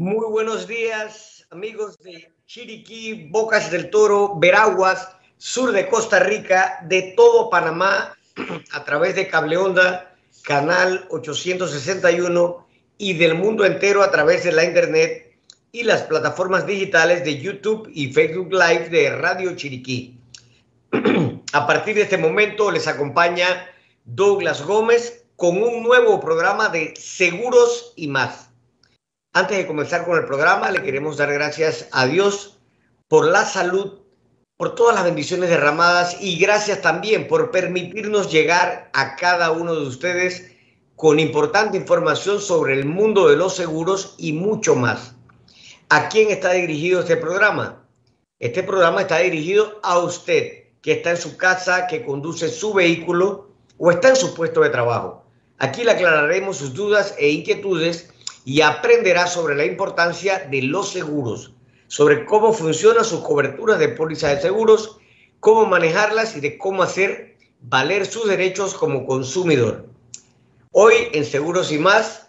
Muy buenos días, amigos de Chiriquí, Bocas del Toro, Veraguas, sur de Costa Rica, de todo Panamá, a través de Cable Onda, canal 861 y del mundo entero a través de la internet y las plataformas digitales de YouTube y Facebook Live de Radio Chiriquí. A partir de este momento les acompaña Douglas Gómez con un nuevo programa de Seguros y más. Antes de comenzar con el programa, le queremos dar gracias a Dios por la salud, por todas las bendiciones derramadas y gracias también por permitirnos llegar a cada uno de ustedes con importante información sobre el mundo de los seguros y mucho más. ¿A quién está dirigido este programa? Este programa está dirigido a usted que está en su casa, que conduce su vehículo o está en su puesto de trabajo. Aquí le aclararemos sus dudas e inquietudes y aprenderá sobre la importancia de los seguros, sobre cómo funcionan sus coberturas de pólizas de seguros, cómo manejarlas y de cómo hacer valer sus derechos como consumidor. Hoy en Seguros y más,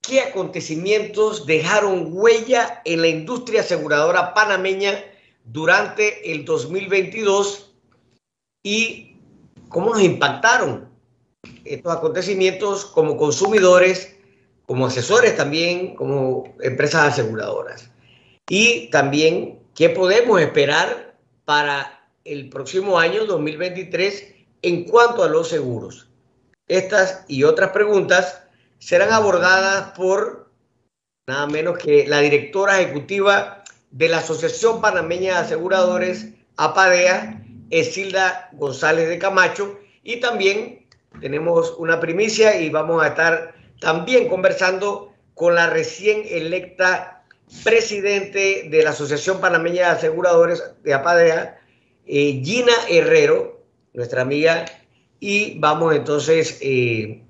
¿qué acontecimientos dejaron huella en la industria aseguradora panameña durante el 2022 y cómo nos impactaron estos acontecimientos como consumidores, como asesores también, como empresas aseguradoras. Y también qué podemos esperar para el próximo año 2023 en cuanto a los seguros. Estas y otras preguntas serán abordadas por nada menos que la directora ejecutiva de la Asociación Panameña de Aseguradores, APADEA, Esilda González de Camacho, y también tenemos una primicia y vamos a estar también conversando con la recién electa presidente de la Asociación Panameña de Aseguradores de APADEA, eh, Gina Herrero, nuestra amiga, y vamos entonces eh,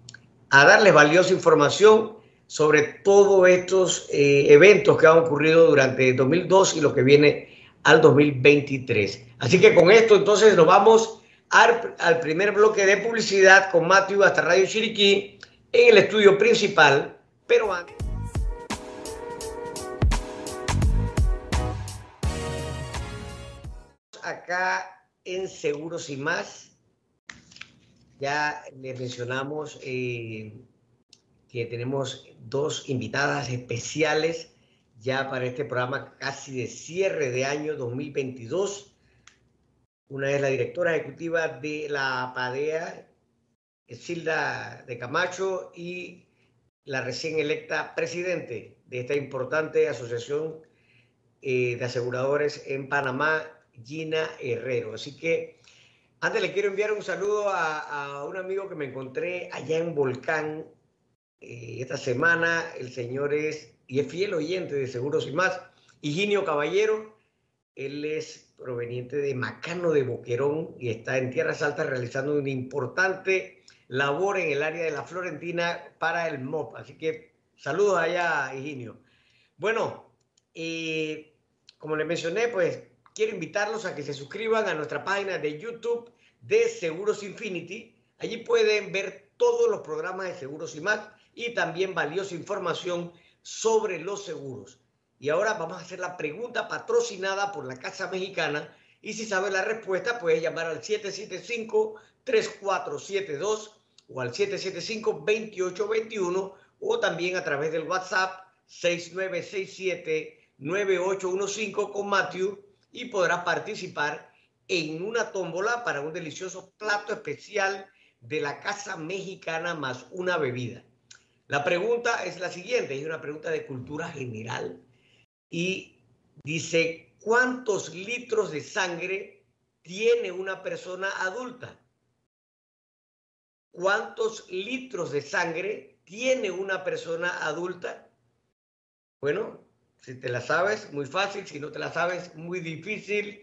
a darles valiosa información sobre todos estos eh, eventos que han ocurrido durante 2002 y lo que viene al 2023. Así que con esto entonces nos vamos al, primer bloque de publicidad con Matthew hasta Radio Chiriquí en el estudio principal, pero antes... Acá en Seguros y más, ya les mencionamos eh, que tenemos dos invitadas especiales ya para este programa casi de cierre de año 2022. Una es la directora ejecutiva de la PADEA, Silda de Camacho, y la recién electa presidente de esta importante asociación eh, de aseguradores en Panamá, Gina Herrero. Así que antes le quiero enviar un saludo a, a un amigo que me encontré allá en Volcán, eh, esta semana el señor es, y es fiel oyente de Seguros y más, Higinio Caballero. Él es proveniente de Macano de Boquerón y está en Tierras Altas realizando una importante labor en el área de la Florentina para el MOP. Así que saludos allá, Higinio. Bueno, eh, como les mencioné, pues quiero invitarlos a que se suscriban a nuestra página de YouTube de Seguros Infinity. Allí pueden ver todos los programas de Seguros y más y también valiosa información sobre los seguros. Y ahora vamos a hacer la pregunta patrocinada por la Casa Mexicana y si sabe la respuesta puedes llamar al 775-3472 o al 775-2821 o también a través del WhatsApp 6967-9815 con Matthew y podrás participar en una tómbola para un delicioso plato especial de la Casa Mexicana más una bebida. La pregunta es la siguiente, es una pregunta de cultura general y dice, ¿cuántos litros de sangre tiene una persona adulta? ¿Cuántos litros de sangre tiene una persona adulta? Bueno, si te la sabes, muy fácil, si no te la sabes, muy difícil.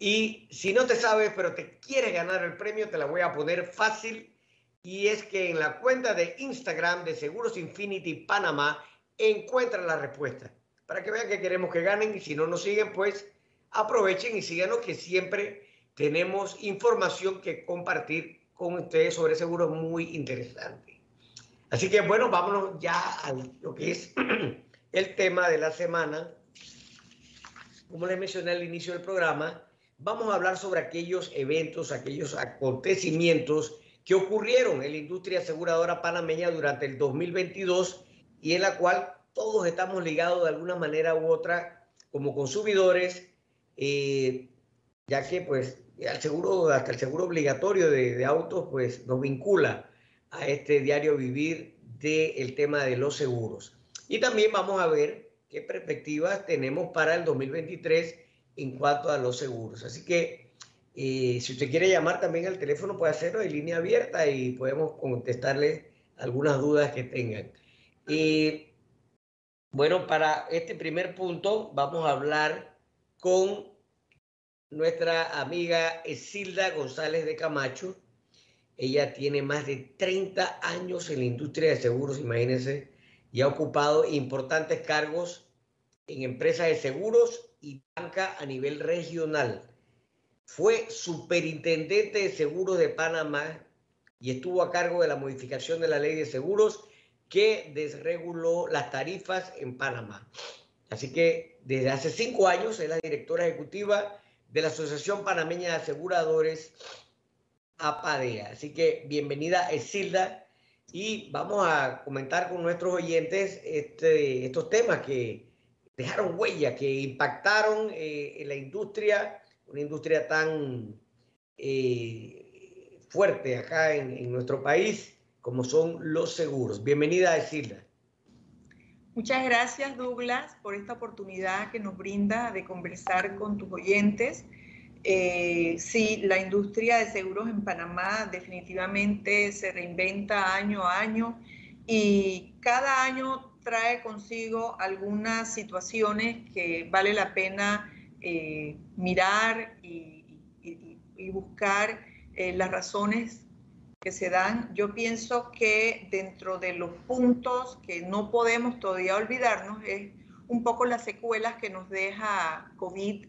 Y si no te sabes, pero te quieres ganar el premio, te la voy a poner fácil y es que en la cuenta de Instagram de Seguros Infinity Panamá encuentran la respuesta. Para que vean que queremos que ganen y si no nos siguen, pues aprovechen y síganos que siempre tenemos información que compartir con ustedes sobre seguros muy interesante. Así que bueno, vámonos ya a lo que es el tema de la semana, como les mencioné al inicio del programa, vamos a hablar sobre aquellos eventos, aquellos acontecimientos que ocurrieron en la industria aseguradora panameña durante el 2022 y en la cual todos estamos ligados de alguna manera u otra como consumidores, eh, ya que pues al seguro, hasta el seguro obligatorio de, autos pues nos vincula a este diario vivir del tema de los seguros. Y también vamos a ver qué perspectivas tenemos para el 2023 en cuanto a los seguros. Así que eh, si usted quiere llamar también al teléfono puede hacerlo en línea abierta y podemos contestarle algunas dudas que tengan. Y bueno, para este primer punto vamos a hablar con nuestra amiga Esilda González de Camacho. Ella tiene más de 30 años en la industria de seguros, imagínense, y ha ocupado importantes cargos en empresas de seguros y banca a nivel regional. Fue superintendente de seguros de Panamá y estuvo a cargo de la modificación de la ley de seguros que desreguló las tarifas en Panamá. Así que desde hace cinco años es la directora ejecutiva de la Asociación Panameña de Aseguradores, APADEA. Así que bienvenida, Esilda, y vamos a comentar con nuestros oyentes este, estos temas que dejaron huella, que impactaron eh, en la industria, una industria tan eh, fuerte acá en, en nuestro país como son los seguros. Bienvenida, Esilda. Muchas gracias, Douglas, por esta oportunidad que nos brinda de conversar con tus oyentes. Eh, sí, la industria de seguros en Panamá definitivamente se reinventa año a año y cada año trae consigo algunas situaciones que vale la pena eh, mirar y, buscar eh, las razones que se dan, yo pienso que dentro de los puntos que no podemos todavía olvidarnos es un poco las secuelas que nos deja COVID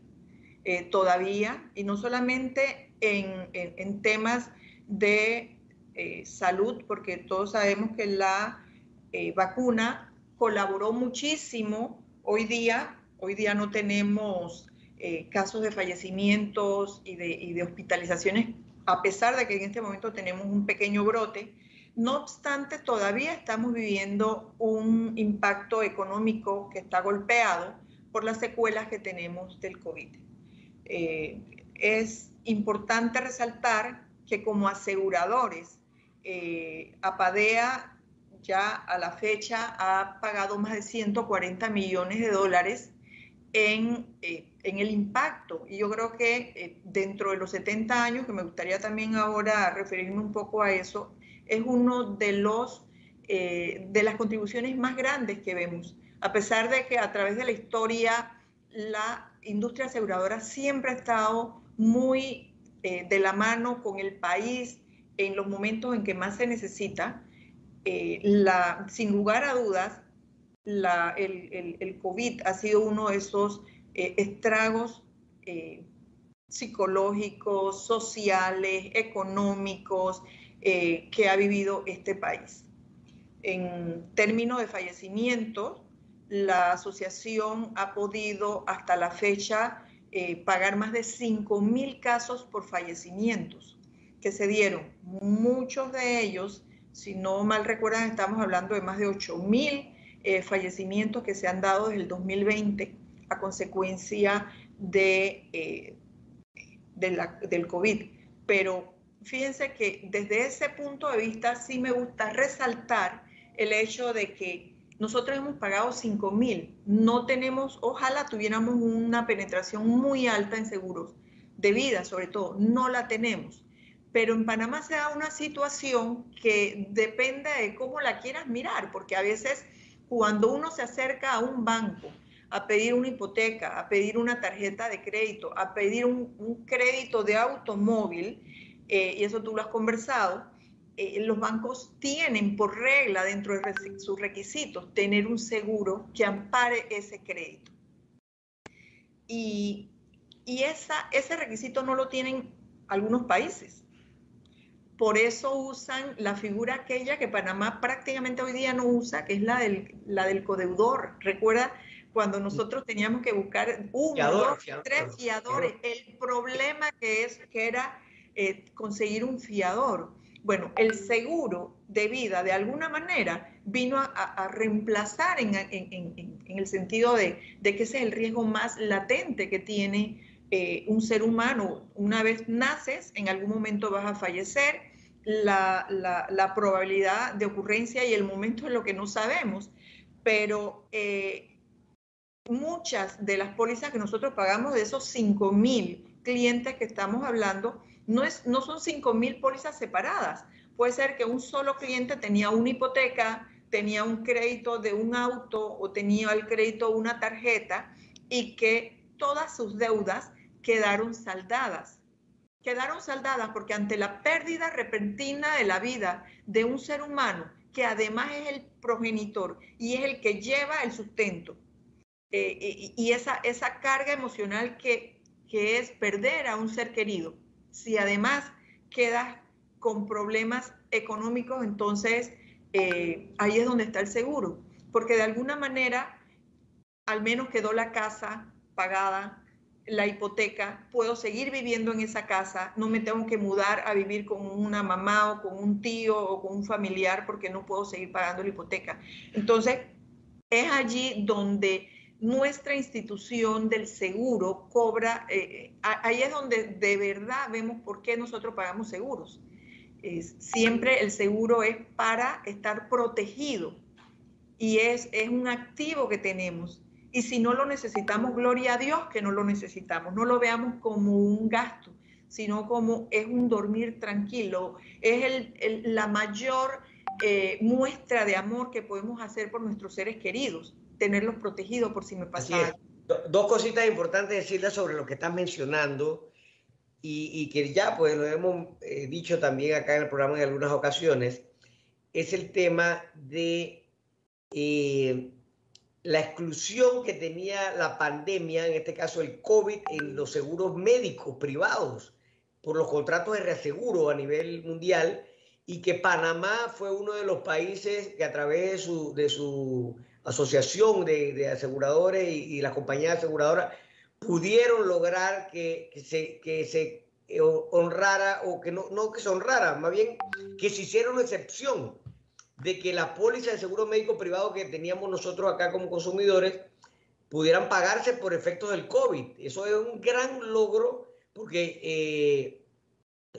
eh, todavía, y no solamente en, temas de eh, salud, porque todos sabemos que la eh, vacuna colaboró muchísimo hoy día. Hoy día no tenemos casos de fallecimientos y de, y de hospitalizaciones a pesar de que en este momento tenemos un pequeño brote. No obstante, todavía estamos viviendo un impacto económico que está golpeado por las secuelas que tenemos del COVID. Eh, es importante resaltar que como aseguradores, eh, Apadea ya a la fecha ha pagado más de 140 millones de dólares en eh, en el impacto. Y yo creo que eh, dentro de los 70 años, que me gustaría también ahora referirme un poco a eso, es uno de los eh, de las contribuciones más grandes que vemos. A pesar de que a través de la historia la industria aseguradora siempre ha estado muy de la mano con el país en los momentos en que más se necesita, sin lugar a dudas, la, el, el, el COVID ha sido uno de esos eh, estragos eh, psicológicos, sociales, económicos eh, que ha vivido este país. En términos de fallecimientos, la asociación ha podido hasta la fecha pagar más de 5 mil casos por fallecimientos que se dieron. Muchos de ellos, si no mal recuerdan, estamos hablando de más de 8 mil fallecimientos que se han dado desde el 2020 a consecuencia de, eh, del COVID. Pero fíjense que desde ese punto de vista sí me gusta resaltar el hecho de que nosotros hemos pagado 5 mil, no tenemos, ojalá tuviéramos una penetración muy alta en seguros de vida, sobre todo, no la tenemos. Pero en Panamá se da una situación que depende de cómo la quieras mirar, porque a veces cuando uno se acerca a un banco a pedir una hipoteca, a pedir una tarjeta de crédito, a pedir un, crédito de automóvil, eh, y eso tú lo has conversado, eh, los bancos tienen por regla dentro de sus requisitos tener un seguro que ampare ese crédito. Y, ese requisito no lo tienen algunos países. Por eso usan la figura aquella que Panamá prácticamente hoy día no usa, que es la del, la del codeudor. Recuerda cuando nosotros teníamos que buscar uno, dos, tres fiadores. El problema que es que era eh, conseguir un fiador. Bueno, el seguro de vida de alguna manera vino a, reemplazar en, el sentido de, que ese es el riesgo más latente que tiene eh, un ser humano. Una vez naces, en algún momento vas a fallecer la, probabilidad de ocurrencia y el momento es lo que no sabemos, pero eh, muchas de las pólizas que nosotros pagamos de esos 5 mil clientes que estamos hablando, no, es, no son 5 mil pólizas separadas. Puede ser que un solo cliente tenía una hipoteca, tenía un crédito de un auto o tenía el crédito de una tarjeta y que todas sus deudas quedaron saldadas quedaron saldadas porque ante la pérdida repentina de la vida de un ser humano, que además es el progenitor y es el que lleva el sustento, eh, y, esa, esa carga emocional que, que es perder a un ser querido, si además quedas con problemas económicos, entonces eh, ahí es donde está el seguro, porque de alguna manera al menos quedó la casa pagada, la hipoteca, puedo seguir viviendo en esa casa, no me tengo que mudar a vivir con una mamá o con un tío o con un familiar porque no puedo seguir pagando la hipoteca. Entonces, es allí donde nuestra institución del seguro cobra, eh, ahí es donde de verdad vemos por qué nosotros pagamos seguros. siempre el seguro es para estar protegido y es, es un activo que tenemos y si no lo necesitamos, gloria a Dios que no lo necesitamos. No lo veamos como un gasto, sino como es un dormir tranquilo. Es la mayor eh, muestra de amor que podemos hacer por nuestros seres queridos, tenerlos protegidos por si me pasa algo. Dos cositas importantes decirles sobre lo que estás mencionando y, que ya pues lo hemos eh, dicho también acá en el programa en algunas ocasiones, es el tema de... Eh, la exclusión que tenía la pandemia, en este caso el COVID, en los seguros médicos privados por los contratos de reaseguro a nivel mundial y que Panamá fue uno de los países que a través de su, de su asociación de, aseguradores y, y, las compañías aseguradoras pudieron lograr que, se, que se honrara, o que no, no que se honrara, más bien que se hiciera una excepción de que la póliza de seguro médico privado que teníamos nosotros acá como consumidores pudieran pagarse por efectos del COVID. Eso es un gran logro porque eh,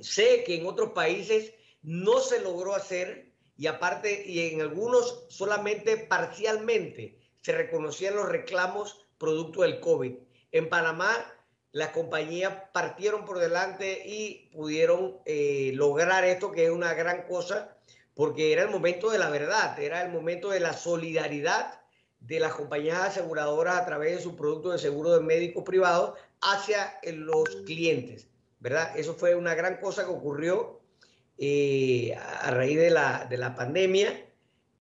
sé que en otros países no se logró hacer y aparte, y en algunos solamente parcialmente se reconocían los reclamos producto del COVID. En Panamá las compañías partieron por delante y pudieron eh, lograr esto, que es una gran cosa porque era el momento de la verdad, era el momento de la solidaridad de las compañías aseguradoras a través de su producto de seguro de médico privado hacia los clientes, ¿verdad? Eso fue una gran cosa que ocurrió eh, a raíz de la, de la pandemia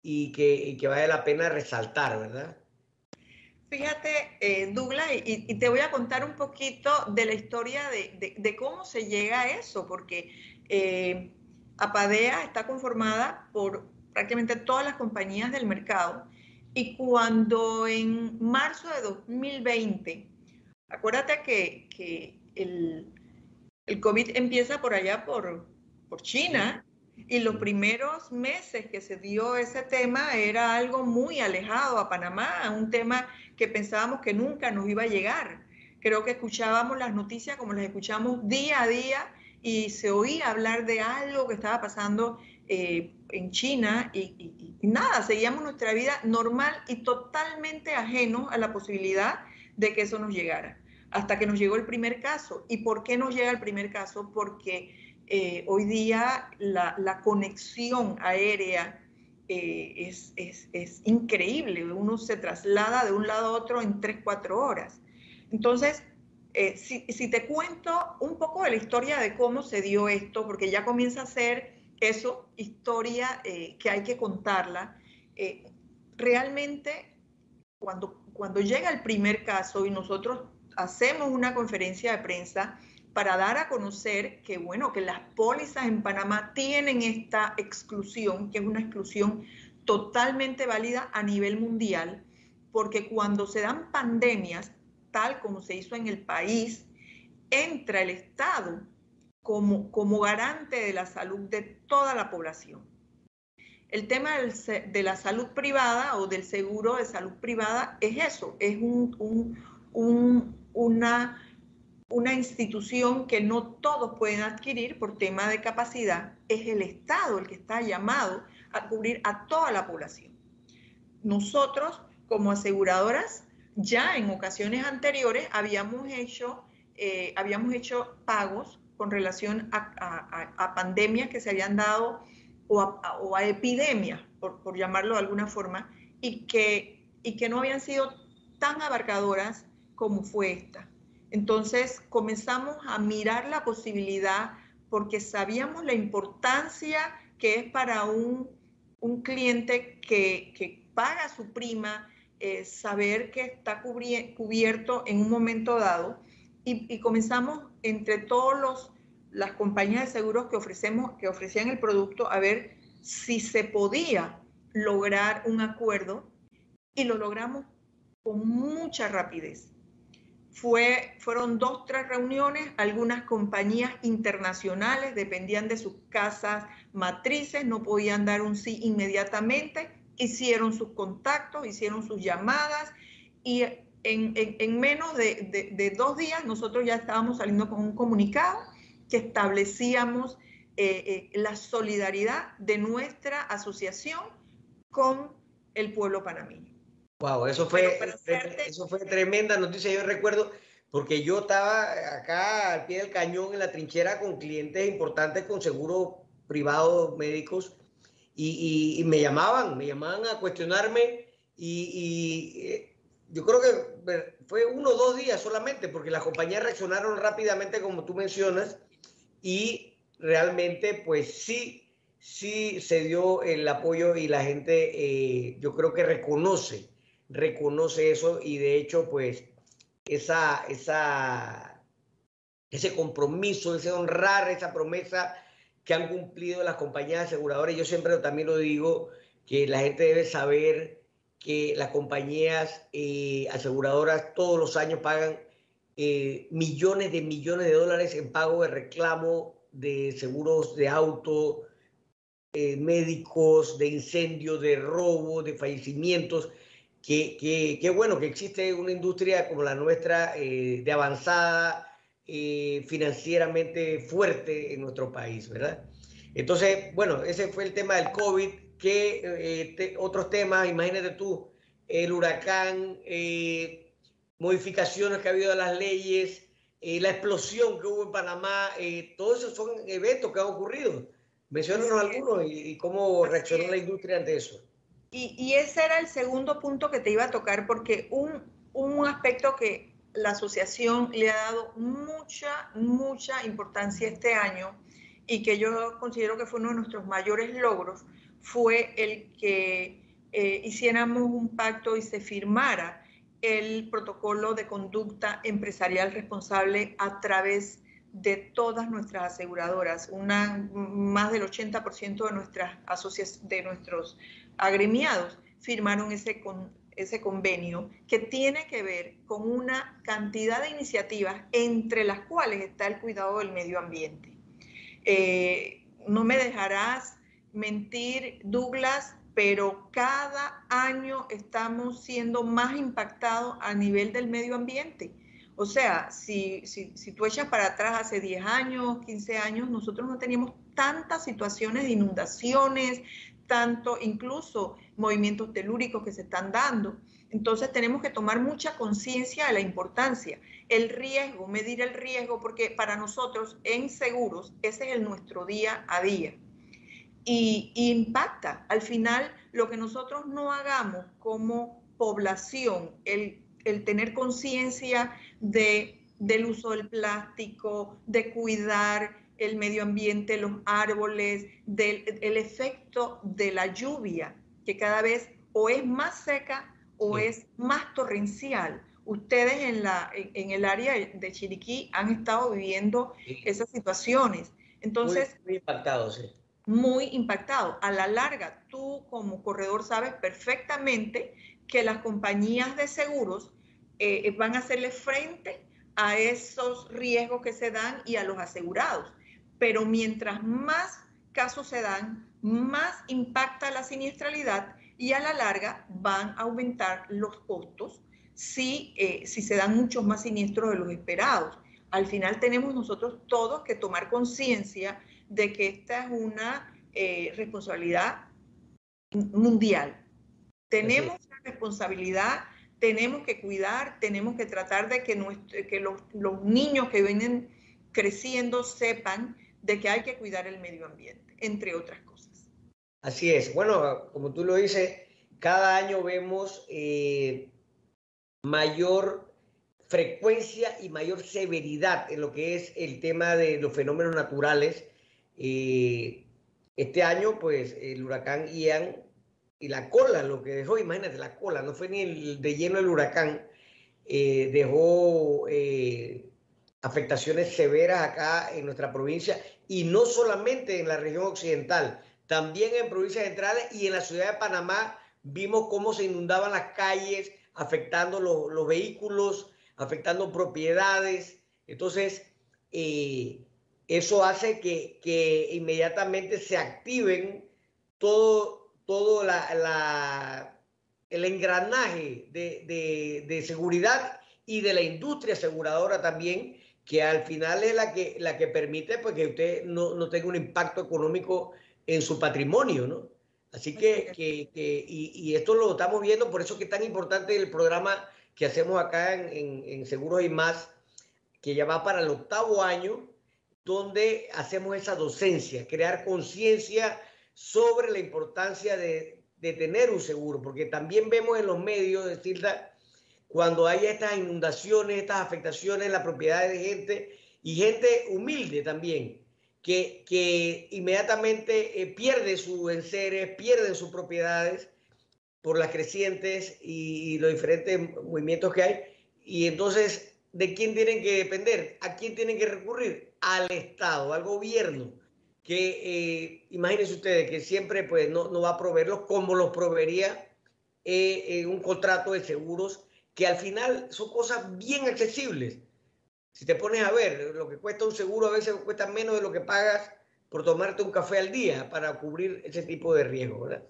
y que, que, vale la pena resaltar, ¿verdad? Fíjate, eh, Douglas, y, te voy a contar un poquito de la historia de, de, cómo se llega a eso, porque eh, Apadea está conformada por prácticamente todas las compañías del mercado y cuando en marzo de 2020, acuérdate que, el, COVID empieza por allá por, por China y los primeros meses que se dio ese tema era algo muy alejado a Panamá, un tema que pensábamos que nunca nos iba a llegar. Creo que escuchábamos las noticias como las escuchamos día a día y se oía hablar de algo que estaba pasando eh, en China y, nada, seguíamos nuestra vida normal y totalmente ajeno a la posibilidad de que eso nos llegara. Hasta que nos llegó el primer caso. ¿Y por qué nos llega el primer caso? Porque eh, hoy día la, conexión aérea eh, es, es, increíble. Uno se traslada de un lado a otro en 3, 4 horas. Entonces, eh, si, te cuento un poco de la historia de cómo se dio esto, porque ya comienza a ser eso, historia eh, que hay que contarla, eh, realmente cuando, cuando llega el primer caso y nosotros hacemos una conferencia de prensa, para dar a conocer que, bueno, que las pólizas en Panamá tienen esta exclusión, que es una exclusión totalmente válida a nivel mundial, porque cuando se dan pandemias, tal como se hizo en el país, entra el Estado como, como garante de la salud de toda la población. El tema de la salud privada o del seguro de salud privada es eso, es un, una, una institución que no todos pueden adquirir por tema de capacidad, es el Estado el que está llamado a cubrir a toda la población. Nosotros, como aseguradoras, ya en ocasiones anteriores habíamos hecho, eh, habíamos hecho pagos con relación a pandemias que se habían dado o a, epidemias, por, llamarlo de alguna forma, y que, y que no habían sido tan abarcadoras como fue esta. Entonces comenzamos a mirar la posibilidad porque sabíamos la importancia que es para un, cliente que, paga su prima, eh, saber que está cubierto en un momento dado. Y, comenzamos entre todos los las compañías de seguros que, ofrecemos, que ofrecían el producto a ver si se podía lograr un acuerdo y lo logramos con mucha rapidez. Fue, fueron dos, tres reuniones, algunas compañías internacionales dependían de sus casas matrices, no podían dar un sí inmediatamente, hicieron sus contactos, hicieron sus llamadas y en, menos de dos días nosotros ya estábamos saliendo con un comunicado que establecíamos eh, eh, la solidaridad de nuestra asociación con el pueblo panameño. Wow, eso fue, eso fue tremenda noticia. Yo recuerdo, porque yo estaba acá al pie del cañón en la trinchera con clientes importantes con seguro privado médicos y, me llamaban, me llamaban a cuestionarme y, y eh, yo creo que fue uno o dos días solamente porque las compañías reaccionaron rápidamente como tú mencionas y realmente pues sí, sí se dio el apoyo y la gente eh, yo creo que reconoce, reconoce eso y de hecho pues esa, esa, ese compromiso, ese honrar esa promesa que han cumplido las compañías aseguradoras, yo siempre también lo digo, que la gente debe saber que las compañías eh, aseguradoras todos los años pagan eh, millones de millones de dólares en pago de reclamo de seguros de auto, eh, médicos, de incendio, de robo, de fallecimientos. Que, bueno que existe una industria como la nuestra eh, de avanzada, financieramente fuerte en nuestro país, ¿verdad? Entonces, bueno, ese fue el tema del COVID. ¿Qué otros temas? Imagínate tú, el huracán, modificaciones que ha habido a las leyes, eh, la explosión que hubo en Panamá, eh, todos esos son eventos que han ocurrido. Menciónanos algunos y, cómo reaccionó la industria ante eso. Y, ese era el segundo punto que te iba a tocar, porque un, un aspecto que la asociación le ha dado mucha, mucha importancia este año y que yo considero que fue uno de nuestros mayores logros, fue el que eh, hiciéramos un pacto y se firmara el protocolo de conducta empresarial responsable a través de todas nuestras aseguradoras. Una, más del 80% de, nuestras de nuestros agremiados firmaron ese, con, ese convenio que tiene que ver con una cantidad de iniciativas entre las cuales está el cuidado del medio ambiente. Eh, no me dejarás mentir, Douglas, pero cada año estamos siendo más impactados a nivel del medio ambiente. O sea, si, si, si, tú echas para atrás hace 10 años, 15 años, nosotros no teníamos tantas situaciones de inundaciones, tanto incluso movimientos telúricos que se están dando. Entonces tenemos que tomar mucha conciencia de la importancia, el riesgo, medir el riesgo, porque para nosotros en seguros ese es el nuestro día a día y, impacta. Al final, lo que nosotros no hagamos como población, el, tener conciencia de, del uso del plástico, de cuidar el medio ambiente, los árboles, del el efecto de la lluvia, que cada vez o es más seca o es más torrencial. ustedes en, la, en, el área de Chiriquí han estado viviendo esas situaciones. Entonces, muy, impactado, sí. Muy impactado. A la larga, tú como corredor sabes perfectamente que las compañías de seguros eh, van a hacerle frente a esos riesgos que se dan y a los asegurados. Pero mientras más casos se dan, más impacta la siniestralidad y a la larga van a aumentar los costos si, eh, si se dan muchos más siniestros de los esperados. Al final tenemos nosotros todos que tomar conciencia de que esta es una eh, responsabilidad mundial. Tenemos la responsabilidad, tenemos que cuidar, tenemos que tratar de que, que los, los niños que vienen creciendo sepan de que hay que cuidar el medio ambiente, entre otras cosas. Así es. Bueno, como tú lo dices, cada año vemos eh, mayor frecuencia y mayor severidad en lo que es el tema de los fenómenos naturales. Eh, este año, pues, el huracán Ian y la cola, lo que dejó, imagínate, la cola, no fue ni el de lleno el huracán, eh, dejó afectaciones severas acá en nuestra provincia y no solamente en la región occidental, también en provincias centrales y en la ciudad de Panamá vimos cómo se inundaban las calles, afectando los, vehículos, afectando propiedades. Entonces, eh, eso hace que, inmediatamente se activen todo, todo la, el engranaje de, de seguridad y de la industria aseguradora también, que al final es la que, la que permite pues, que usted no, no tenga un impacto económico en su patrimonio, ¿no? Así que, que, que y, y, esto lo estamos viendo, por eso que es tan importante el programa que hacemos acá en, en, en, Seguros y Más, que ya va para el octavo año, donde hacemos esa docencia, crear conciencia sobre la importancia de, de, tener un seguro, porque también vemos en los medios, decirla, cuando hay estas inundaciones, estas afectaciones en la propiedad de gente y gente humilde también, que, que inmediatamente eh, pierde sus enseres, pierden sus propiedades por las crecientes y, los diferentes movimientos que hay. Y entonces, ¿de quién tienen que depender? ¿A quién tienen que recurrir? Al Estado, al gobierno, que eh, imagínense ustedes que siempre pues, no, no, va a proveerlos como los proveería eh, un contrato de seguros que al final son cosas bien accesibles. Si te pones a ver, lo que cuesta un seguro a veces cuesta menos de lo que pagas por tomarte un café al día para cubrir ese tipo de riesgo, ¿verdad?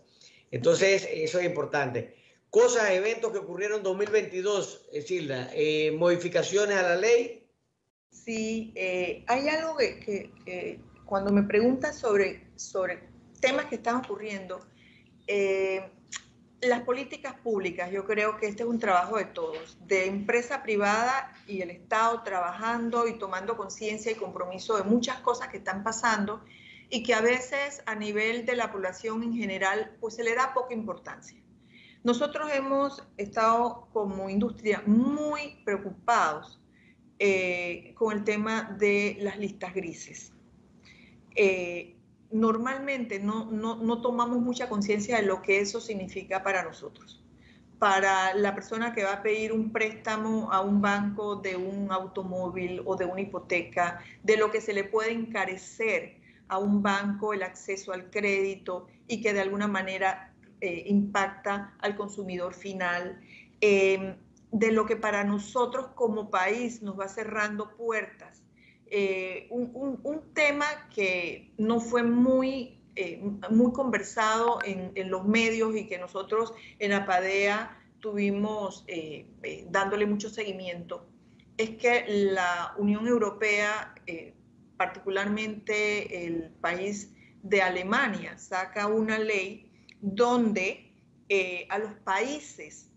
Entonces, eso es importante. Cosas, eventos que ocurrieron en 2022, Silda, eh, modificaciones a la ley. Sí, eh, hay algo que, cuando me preguntas sobre, sobre temas que están ocurriendo, eh, las políticas públicas, yo creo que este es un trabajo de todos, de empresa privada y el Estado trabajando y tomando conciencia y compromiso de muchas cosas que están pasando y que a veces a nivel de la población en general pues se le da poca importancia. Nosotros hemos estado como industria muy preocupados eh, con el tema de las listas grises. Eh, normalmente no, no, tomamos mucha conciencia de lo que eso significa para nosotros. Para la persona que va a pedir un préstamo a un banco de un automóvil o de una hipoteca, de lo que se le puede encarecer a un banco el acceso al crédito y que de alguna manera eh, impacta al consumidor final, eh, de lo que para nosotros como país nos va cerrando puertas eh, un, tema que no fue muy, eh, muy conversado en, los medios y que nosotros en APADEA tuvimos eh, dándole mucho seguimiento, es que la Unión Europea, particularmente el país de Alemania, saca una ley donde a los países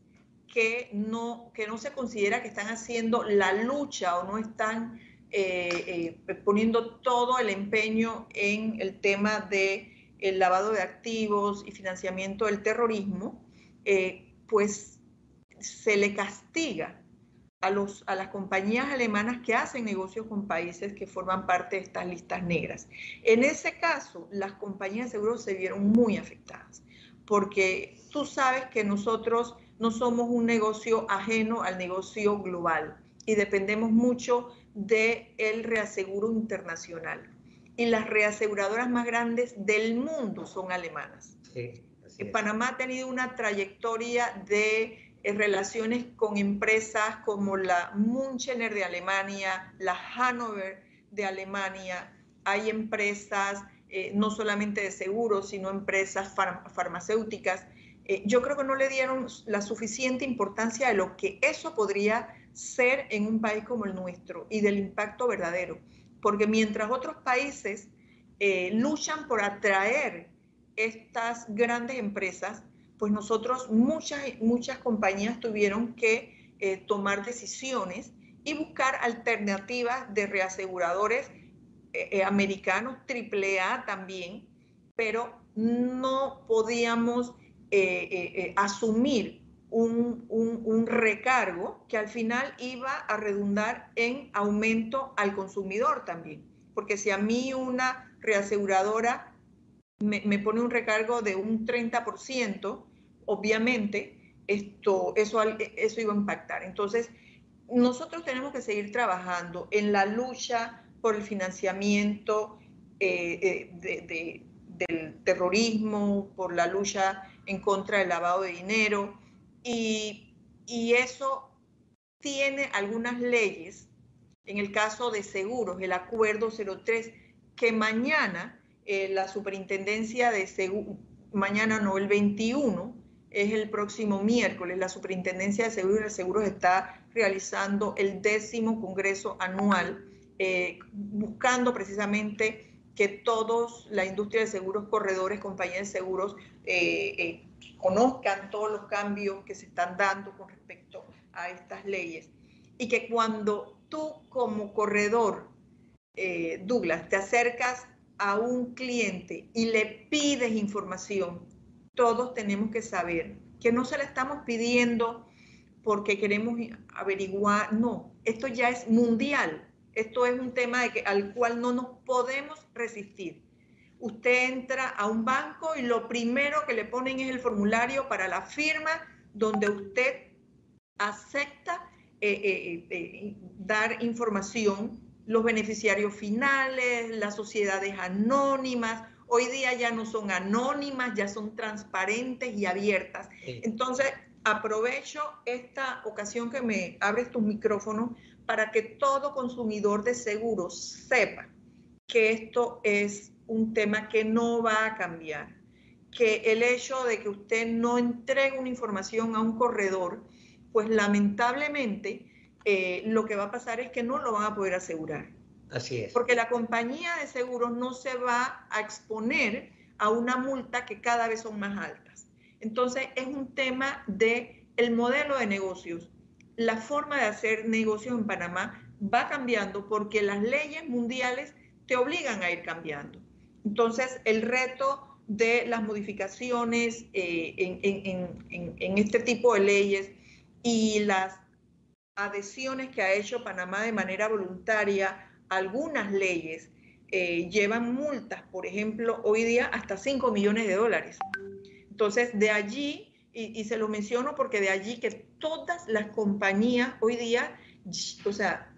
que no, que no se considera que están haciendo la lucha o no están eh, eh, poniendo todo el empeño en el tema de el lavado de activos y financiamiento del terrorismo, eh, pues se le castiga a, los, a las compañías alemanas que hacen negocios con países que forman parte de estas listas negras. En ese caso, las compañías de seguros se vieron muy afectadas, porque tú sabes que nosotros no somos un negocio ajeno al negocio global y dependemos mucho del el reaseguro internacional. Y las reaseguradoras más grandes del mundo son alemanas. Panamá ha tenido una trayectoria de eh, relaciones con empresas como la Münchener de Alemania, la Hannover de Alemania. Hay empresas eh, no solamente de seguros, sino empresas farmacéuticas. Eh, yo creo que no le dieron la suficiente importancia de lo que eso podría ser en un país como el nuestro y del impacto verdadero. Porque mientras otros países luchan por atraer estas grandes empresas, pues nosotros, muchas, muchas compañías tuvieron que eh, tomar decisiones y buscar alternativas de reaseguradores eh, eh, americanos, AAA también, pero no podíamos asumir un, un, recargo que al final iba a redundar en aumento al consumidor también. Porque si a mí una reaseguradora me, pone un recargo de un 30%, obviamente esto, eso, eso iba a impactar. Entonces, nosotros tenemos que seguir trabajando en la lucha por el financiamiento eh, eh, del terrorismo, por la lucha en contra del lavado de dinero y, eso tiene algunas leyes, en el caso de seguros, el acuerdo 03, que mañana eh, la superintendencia de seguros, mañana no, el 21, es el próximo miércoles, la superintendencia de seguros y seguros está realizando el décimo congreso anual, eh, buscando precisamente que todos, la industria de seguros, corredores, compañías de seguros, eh, conozcan todos los cambios que se están dando con respecto a estas leyes. Y que cuando tú como corredor, Douglas, te acercas a un cliente y le pides información, todos tenemos que saber que no se la estamos pidiendo porque queremos averiguar, no, esto ya es mundial, esto es un tema de que, al cual no nos podemos resistir. Usted entra a un banco y lo primero que le ponen es el formulario para la firma donde usted acepta eh, eh, eh, dar información los beneficiarios finales, las sociedades anónimas. Hoy día ya no son anónimas, ya son transparentes y abiertas. Entonces, aprovecho esta ocasión que me abres tus micrófonos para que todo consumidor de seguros sepa que esto es un tema que no va a cambiar, que el hecho de que usted no entregue una información a un corredor, pues lamentablemente eh, lo que va a pasar es que no lo van a poder asegurar. Así es. Porque la compañía de seguros no se va a exponer a una multa que cada vez son más altas. Entonces, es un tema de el modelo de negocios. La forma de hacer negocios en Panamá va cambiando porque las leyes mundiales te obligan a ir cambiando. Entonces, el reto de las modificaciones eh, en este tipo de leyes y las adhesiones que ha hecho Panamá de manera voluntaria algunas leyes eh, llevan multas, por ejemplo, hoy día hasta 5 millones de dólares. Entonces, de allí, y, se lo menciono porque de allí que todas las compañías hoy día, o sea,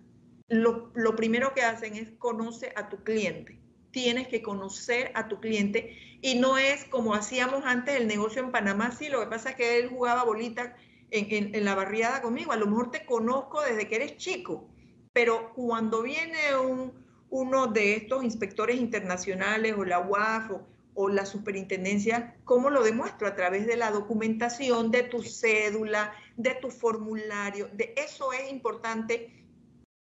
lo, lo primero que hacen es conoce a tu cliente. Tienes que conocer a tu cliente y no es como hacíamos antes el negocio en Panamá, sí, lo que pasa es que él jugaba bolita en, la barriada conmigo. A lo mejor te conozco desde que eres chico, pero cuando viene uno de estos inspectores internacionales o la UAF o, la superintendencia, ¿cómo lo demuestro? A través de la documentación, de tu cédula, de tu formulario. De eso es importante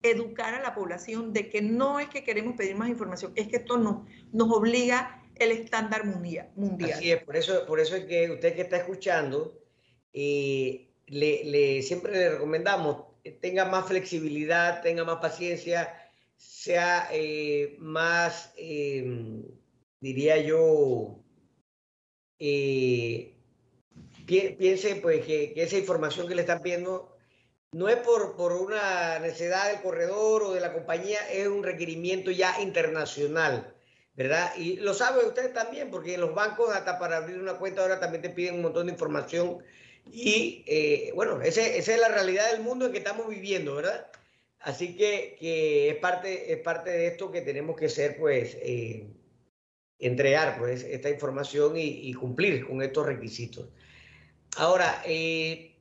educar a la población de que no es que queremos pedir más información, es que esto nos, nos obliga el estándar mundial. Así es, por eso, por eso es que usted que está escuchando, eh, le, siempre le recomendamos eh, tenga más flexibilidad, tenga más paciencia, sea eh, más, em, diría yo, eh, piense pues que, esa información que le están pidiendo no es por, por una necesidad del corredor o de la compañía, es un requerimiento ya internacional. ¿verdad? Y lo sabe usted también, porque en los bancos, hasta para abrir una cuenta, ahora también te piden un montón de información Y eh, bueno, esa es la realidad del mundo en que estamos viviendo, ¿verdad? Así que, que es, parte, es parte de esto que tenemos que ser, pues, eh, entregar pues, esta información y, cumplir con estos requisitos. Ahora, eh,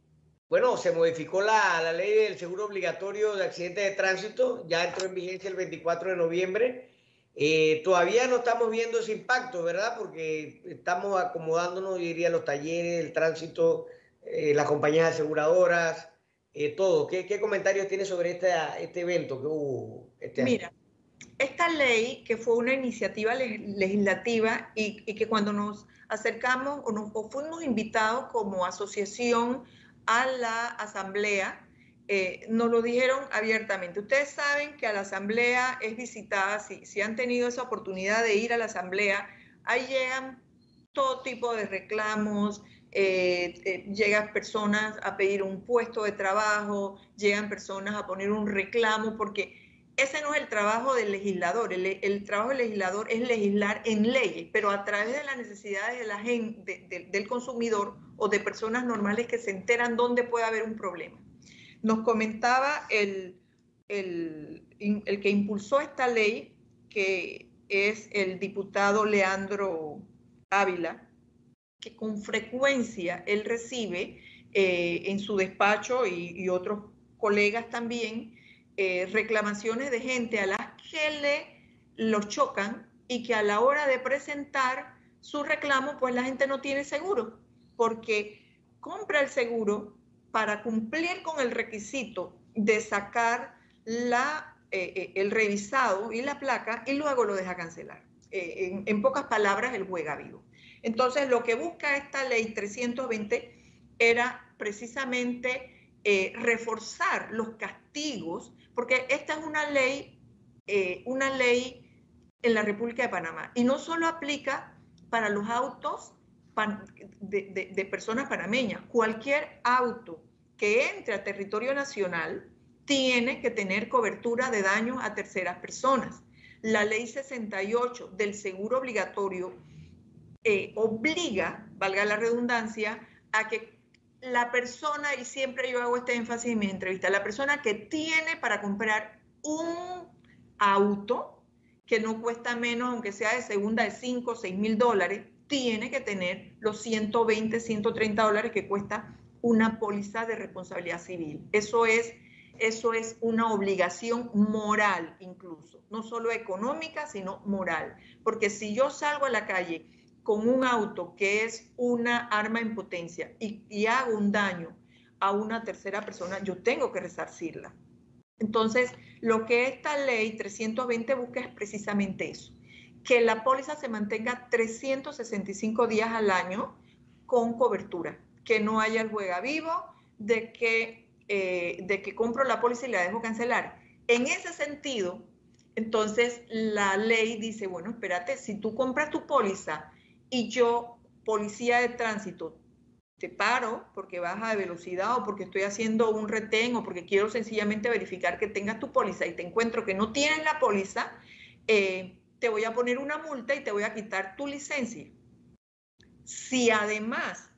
bueno, se modificó la, la, ley del seguro obligatorio de accidentes de tránsito, ya entró en vigencia el 24 de noviembre. Eh, todavía no estamos viendo ese impacto, ¿verdad? Porque estamos acomodándonos, diría, los talleres, el tránsito, eh, las compañías aseguradoras, eh, todo. ¿Qué, ¿Qué, comentarios tiene sobre esta, este evento que hubo este año? Mira, esta ley, que fue una iniciativa legislativa y, que cuando nos acercamos o, nos, fuimos invitados como asociación a la asamblea, eh, nos lo dijeron abiertamente. Ustedes saben que a la asamblea es visitada, si, si han tenido esa oportunidad de ir a la asamblea, ahí llegan todo tipo de reclamos, eh, eh, llegan personas a pedir un puesto de trabajo, llegan personas a poner un reclamo, porque ese no es el trabajo del legislador. El, trabajo del legislador es legislar en leyes, pero a través de las necesidades del consumidor o de personas normales que se enteran dónde puede haber un problema. Nos comentaba el que impulsó esta ley, que es el diputado Leandro Ávila, que con frecuencia él recibe eh, en su despacho y, y, otros colegas también eh, reclamaciones de gente a las que le los chocan y que a la hora de presentar su reclamo, pues la gente no tiene seguro, porque compra el seguro para cumplir con el requisito de sacar la, eh, eh, el revisado y la placa y luego lo deja cancelar. En, pocas palabras, el juega vivo. Entonces, lo que busca esta ley 320 era precisamente reforzar los castigos, porque esta es una ley, eh, una ley en la República de Panamá y no solo aplica para los autos de, personas panameñas, cualquier auto que entre a territorio nacional tiene que tener cobertura de daños a terceras personas. La ley 68 del seguro obligatorio eh, obliga, valga la redundancia, a que la persona, y siempre yo hago este énfasis en mis entrevistas, la persona que tiene para comprar un auto que no cuesta menos, aunque sea de segunda de 5 o 6 mil dólares, tiene que tener los 120, 130 dólares que cuesta una póliza de responsabilidad civil. Eso es, eso es una obligación moral incluso, no solo económica, sino moral. Porque si yo salgo a la calle con un auto que es una arma en potencia y, hago un daño a una tercera persona, yo tengo que resarcirla. Entonces, lo que esta ley 320 busca es precisamente eso, que la póliza se mantenga 365 días al año con cobertura que no haya el juega vivo, de que, eh, de que compro la póliza y la dejo cancelar. En ese sentido, entonces la ley dice, bueno, espérate, si tú compras tu póliza y yo, policía de tránsito, te paro porque baja de velocidad o porque estoy haciendo un retén o porque quiero sencillamente verificar que tengas tu póliza y te encuentro que no tienes la póliza, eh, te voy a poner una multa y te voy a quitar tu licencia. Si además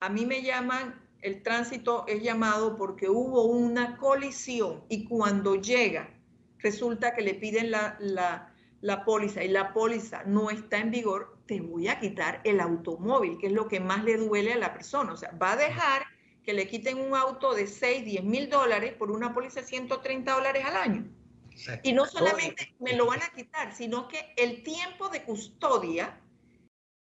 a mí me llaman, el tránsito es llamado porque hubo una colisión y cuando llega, resulta que le piden la, la, la póliza y la póliza no está en vigor, te voy a quitar el automóvil, que es lo que más le duele a la persona. O sea, va a dejar que le quiten un auto de 6, 10 mil dólares por una póliza de 130 dólares al año. Exacto. Y no solamente me lo van a quitar, sino que el tiempo de custodia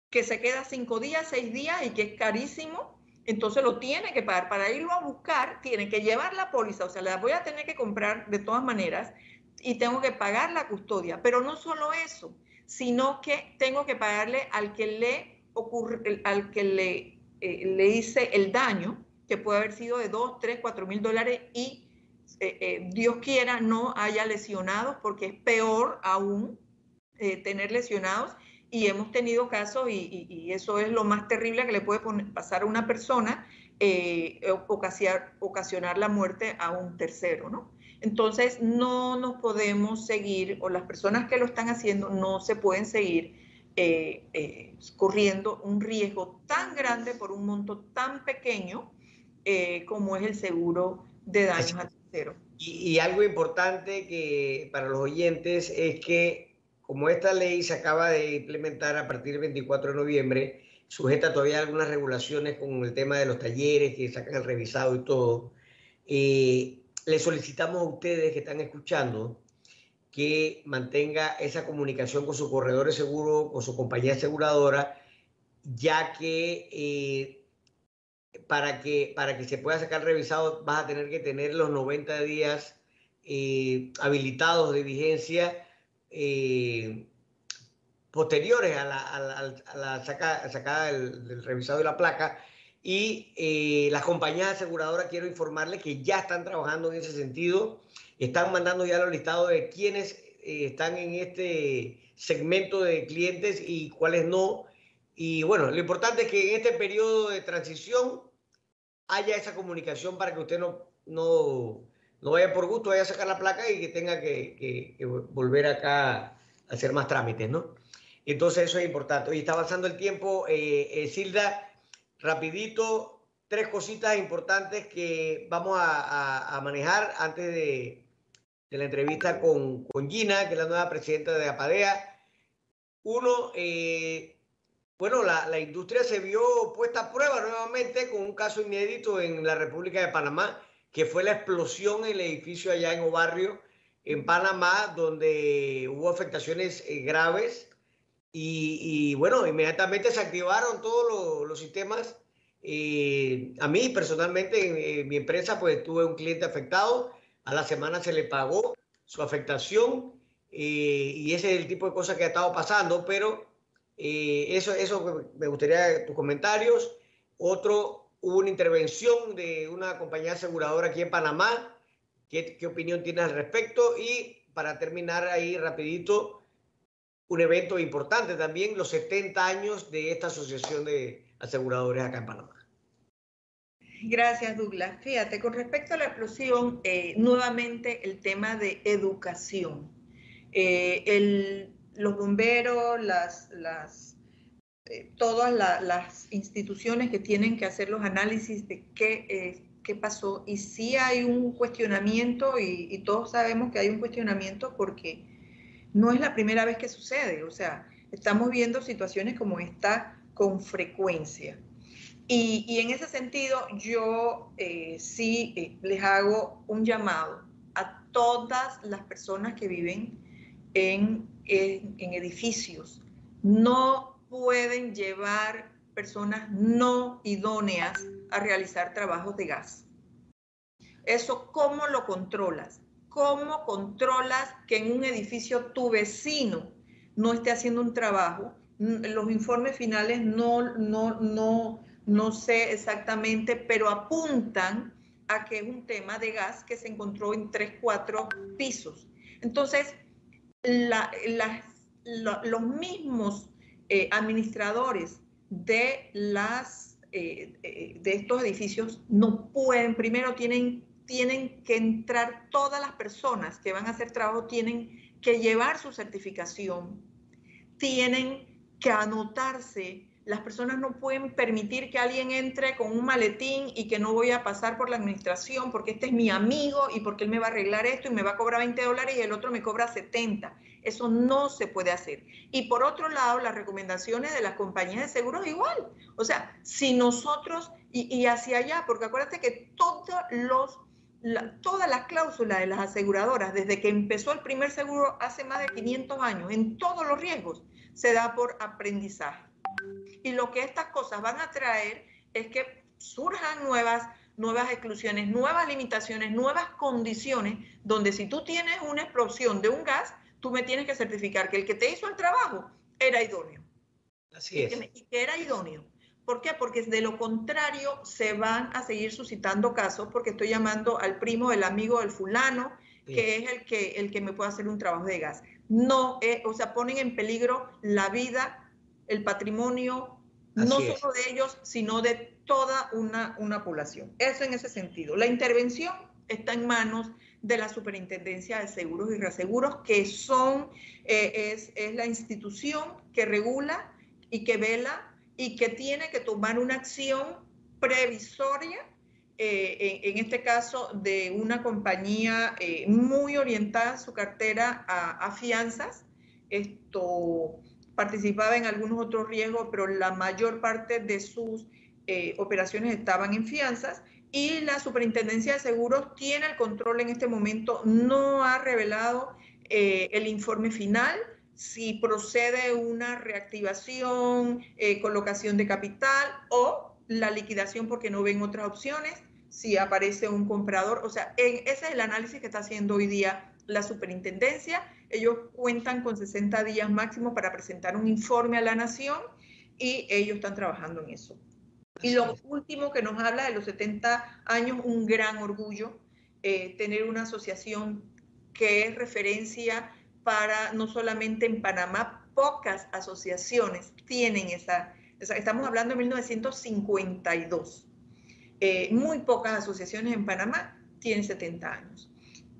que se queda cinco días, seis días y que es carísimo, entonces lo tiene que pagar. Para irlo a buscar, tiene que llevar la póliza, o sea, la voy a tener que comprar de todas maneras y tengo que pagar la custodia. Pero no solo eso, sino que tengo que pagarle al que le ocurre, al que le, eh, le hice el daño, que puede haber sido de dos, tres, cuatro mil dólares y eh, eh, Dios quiera no haya lesionados, porque es peor aún eh, tener lesionados y hemos tenido casos, y, eso es lo más terrible que le puede pasar a una persona, ocasionar, ocasionar la muerte a un tercero, ¿no? Entonces, no nos podemos seguir, o las personas que lo están haciendo no se pueden seguir eh, eh, corriendo un riesgo tan grande por un monto tan pequeño eh, como es el seguro de daños a terceros. Y, algo importante que para los oyentes es que como esta ley se acaba de implementar a partir del 24 de noviembre, sujeta todavía algunas regulaciones con el tema de los talleres que sacan el revisado y todo, le solicitamos a ustedes que están escuchando que mantenga esa comunicación con su corredor de seguro, con su compañía aseguradora, ya que, eh, para que para que se pueda sacar revisado vas a tener que tener los 90 días eh, habilitados de vigencia eh, posteriores a la, sacada del, revisado de la placa. Y las compañías aseguradoras, quiero informarles que ya están trabajando en ese sentido están mandando ya los listados de quiénes eh, están en este segmento de clientes y cuáles no. Y bueno, lo importante es que en este periodo de transición haya esa comunicación para que usted no, no, no vaya por gusto, vaya a sacar la placa y que tenga que, volver acá a hacer más trámites, ¿no? Entonces eso es importante. Hoy está avanzando el tiempo. Eh, eh, Silda, rapidito, tres cositas importantes que vamos a manejar antes de, la entrevista con, con, Gina, que es la nueva presidenta de APADEA. Uno, eh, bueno, la, la, industria se vio puesta a prueba nuevamente con un caso inédito en la República de Panamá, que fue la explosión en el edificio allá en Obarrio, en Panamá, donde hubo afectaciones eh, graves. Y, bueno, inmediatamente se activaron todos los, sistemas. Eh, a mí personalmente, en, en mi empresa, pues tuve un cliente afectado a la semana se le pagó su afectación eh, y ese es el tipo de cosas que ha estado pasando, pero eh, eso, eso me gustaría tus comentarios. Otro, hubo una intervención de una compañía aseguradora aquí en Panamá. ¿Qué, qué opinión tienes al respecto? Y para terminar ahí rapidito, un evento importante también, los 70 años de esta asociación de aseguradores acá en Panamá. Gracias, Douglas. Fíjate, con respecto a la explosión, eh, nuevamente el tema de educación. Eh, los bomberos, las, eh, todas las instituciones que tienen que hacer los análisis de qué, qué pasó. Y sí hay un cuestionamiento, y todos sabemos que hay un cuestionamiento porque no es la primera vez que sucede. O sea, estamos viendo situaciones como esta con frecuencia. Y, en ese sentido, yo eh, sí eh, les hago un llamado a todas las personas que viven en, edificios. No pueden llevar personas no idóneas a realizar trabajos de gas. Eso, ¿cómo lo controlas? ¿Cómo controlas que en un edificio tu vecino no esté haciendo un trabajo? Los informes finales no, no, no, no sé exactamente, pero apuntan a que es un tema de gas que se encontró en tres, cuatro pisos. Entonces, los mismos eh, administradores de, las, eh, eh, de estos edificios no pueden, primero tienen, tienen que entrar todas las personas que van a hacer trabajo, tienen que llevar su certificación, tienen que anotarse las personas no pueden permitir que alguien entre con un maletín y que no voy a pasar por la administración porque este es mi amigo y porque él me va a arreglar esto y me va a cobrar 20 dólares y el otro me cobra 70. Eso no se puede hacer. Y por otro lado, las recomendaciones de las compañías de seguros igual. O sea, si nosotros, y, hacia allá, porque acuérdate que todos los todas las cláusulas de las aseguradoras, desde que empezó el primer seguro hace más de 500 años, en todos los riesgos, se da por aprendizaje. Y lo que estas cosas van a traer es que surjan nuevas, nuevas exclusiones, nuevas limitaciones, nuevas condiciones, donde si tú tienes una explosión de un gas, tú me tienes que certificar que el que te hizo el trabajo era idóneo. Así es. Y que, era idóneo. ¿Por qué? Porque de lo contrario se van a seguir suscitando casos porque estoy llamando al primo, el amigo del fulano, que es el que, el que me puede hacer un trabajo de gas. No, eh, o sea, ponen en peligro la vida el patrimonio no solo de ellos, sino de toda una, una población. Eso en ese sentido. La intervención está en manos de la Superintendencia de Seguros y Reaseguros, que son, eh, es, es la institución que regula y que vela y que tiene que tomar una acción previsoria, eh, en, este caso de una compañía eh, muy orientada su cartera a, fianzas. Esto participaba en algunos otros riesgos, pero la mayor parte de sus eh, operaciones estaban en fianzas y la Superintendencia de Seguros tiene el control en este momento, no ha revelado el informe final, si procede una reactivación, eh, colocación de capital o la liquidación porque no ven otras opciones, si aparece un comprador. O sea, ese es el análisis que está haciendo hoy día la superintendencia. Ellos cuentan con 60 días máximo para presentar un informe a la nación y ellos están trabajando en eso. Y lo último que nos habla de los 70 años, un gran orgullo, eh, tener una asociación que es referencia para no solamente en Panamá, pocas asociaciones tienen esa, estamos hablando de 1952. Eh, muy pocas asociaciones en Panamá tienen 70 años.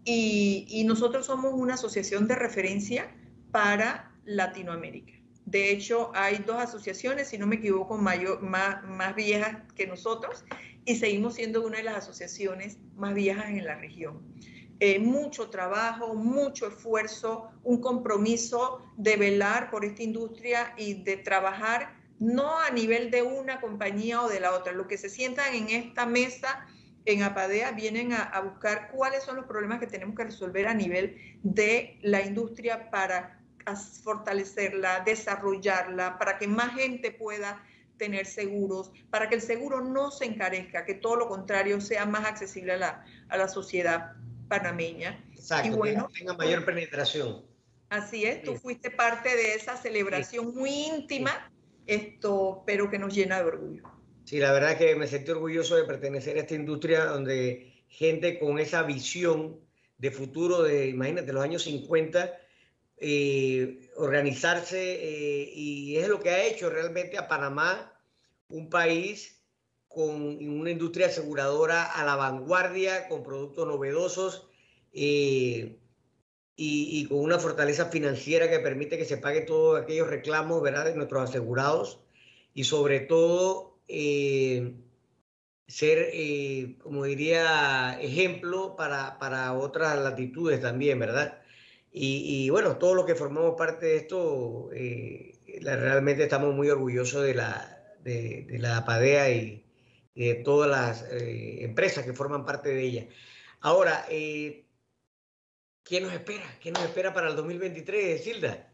Y, nosotros somos una asociación de referencia para Latinoamérica. De hecho, hay dos asociaciones, si no me equivoco, mayor, más, más viejas que nosotros y seguimos siendo una de las asociaciones más viejas en la región. Eh, mucho trabajo, mucho esfuerzo, un compromiso de velar por esta industria y de trabajar no a nivel de una compañía o de la otra. Los que se sientan en esta mesa en Apadea vienen a, buscar cuáles son los problemas que tenemos que resolver a nivel de la industria para fortalecerla, desarrollarla, para que más gente pueda tener seguros, para que el seguro no se encarezca, que todo lo contrario sea más accesible a la, a la sociedad panameña. Exacto, y bueno, que tenga mayor penetración. Así es, tú fuiste parte de esa celebración muy íntima, esto, pero que nos llena de orgullo. Sí, la verdad es que me sentí orgulloso de pertenecer a esta industria donde gente con esa visión de futuro de, imagínate, los años 50, eh, organizarse eh, y es lo que ha hecho realmente a Panamá un país con una industria aseguradora a la vanguardia, con productos novedosos eh, y, con una fortaleza financiera que permite que se pague todos aquellos reclamos ¿verdad? de nuestros asegurados y sobre todo eh, ser, eh, como diría, ejemplo para, para, otras latitudes también, ¿verdad? Y, bueno, todos los que formamos parte de esto, realmente estamos muy orgullosos de la, de, de la PADEA y, de todas las eh, empresas que forman parte de ella. Ahora, eh, ¿qué nos espera? ¿Qué nos espera para el 2023, Silda?